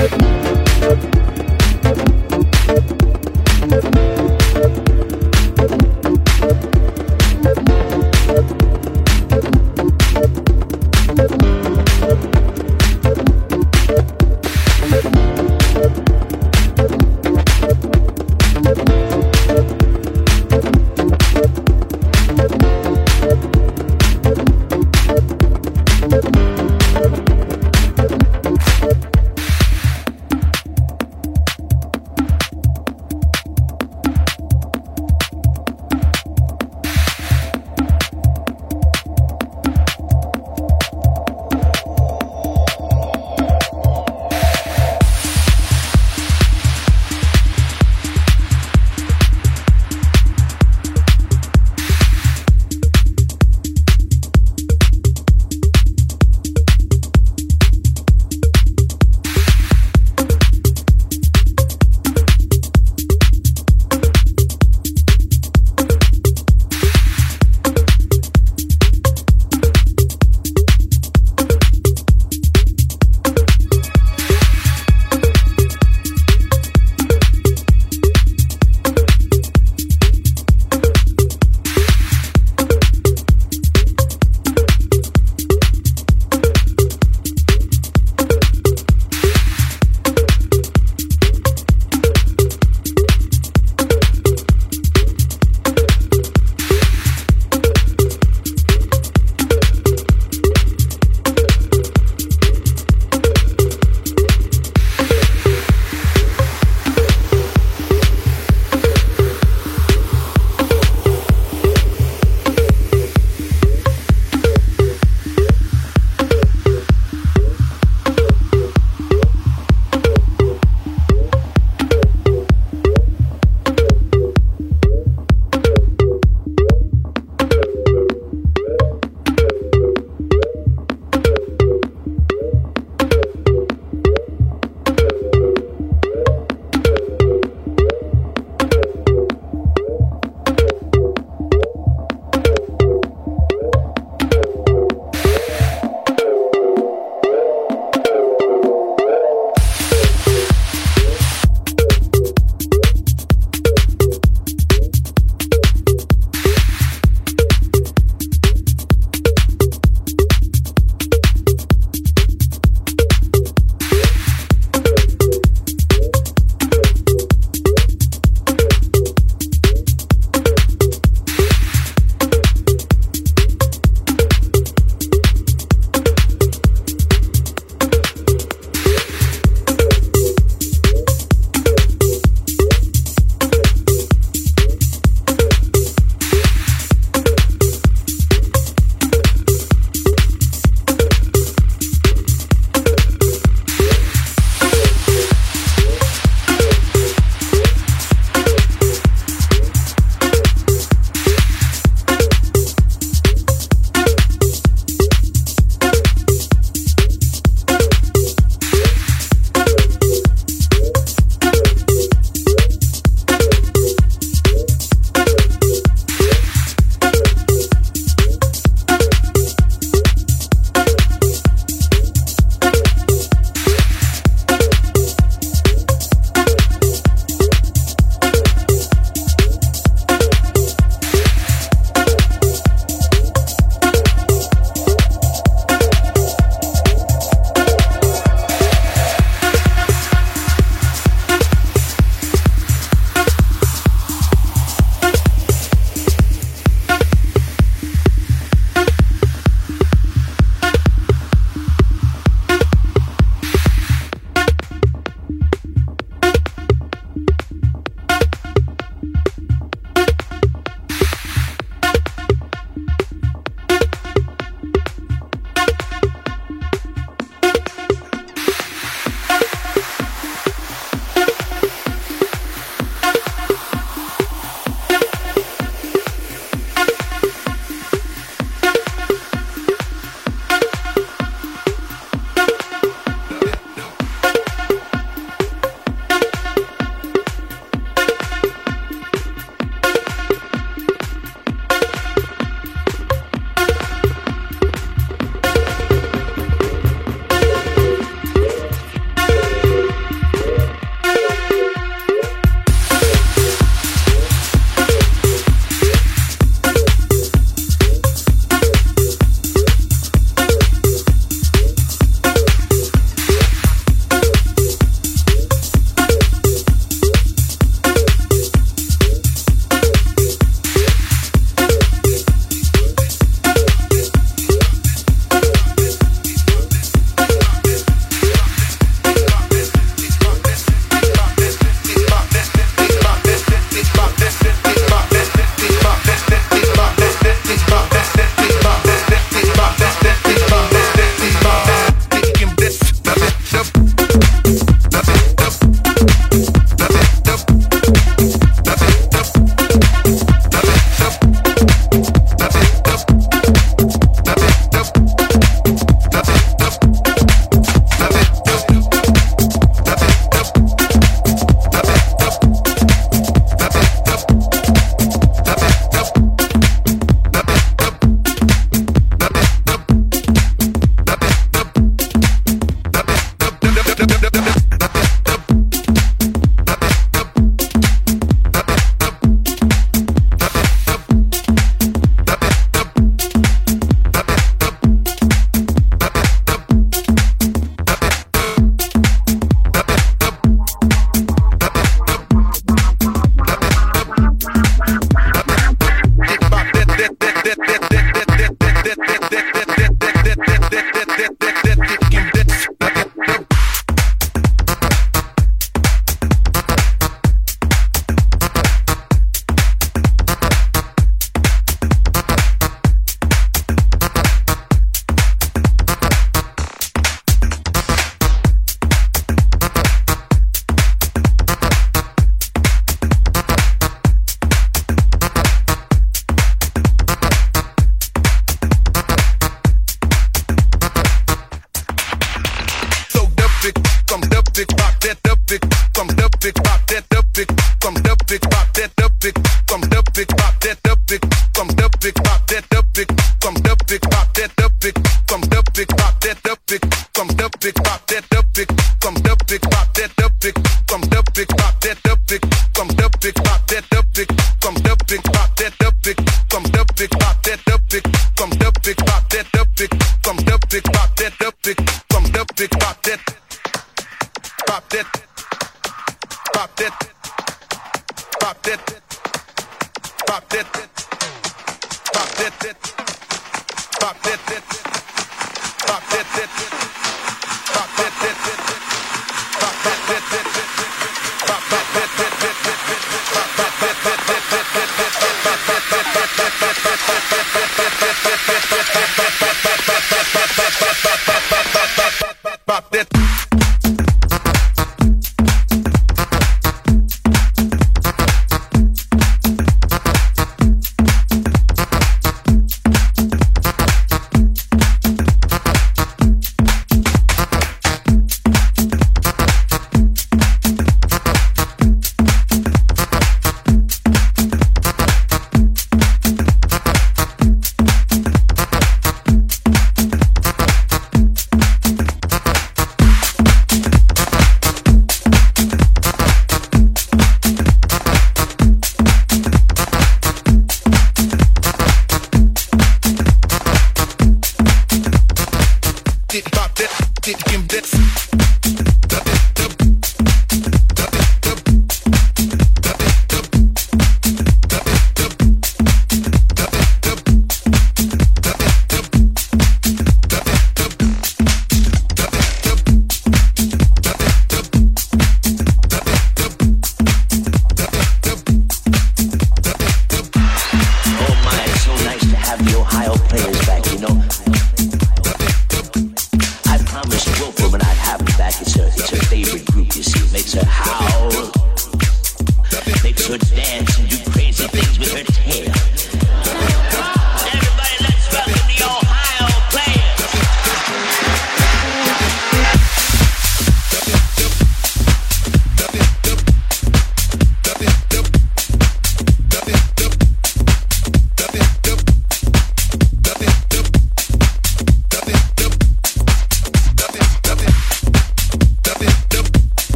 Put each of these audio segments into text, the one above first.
Bye.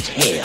Things with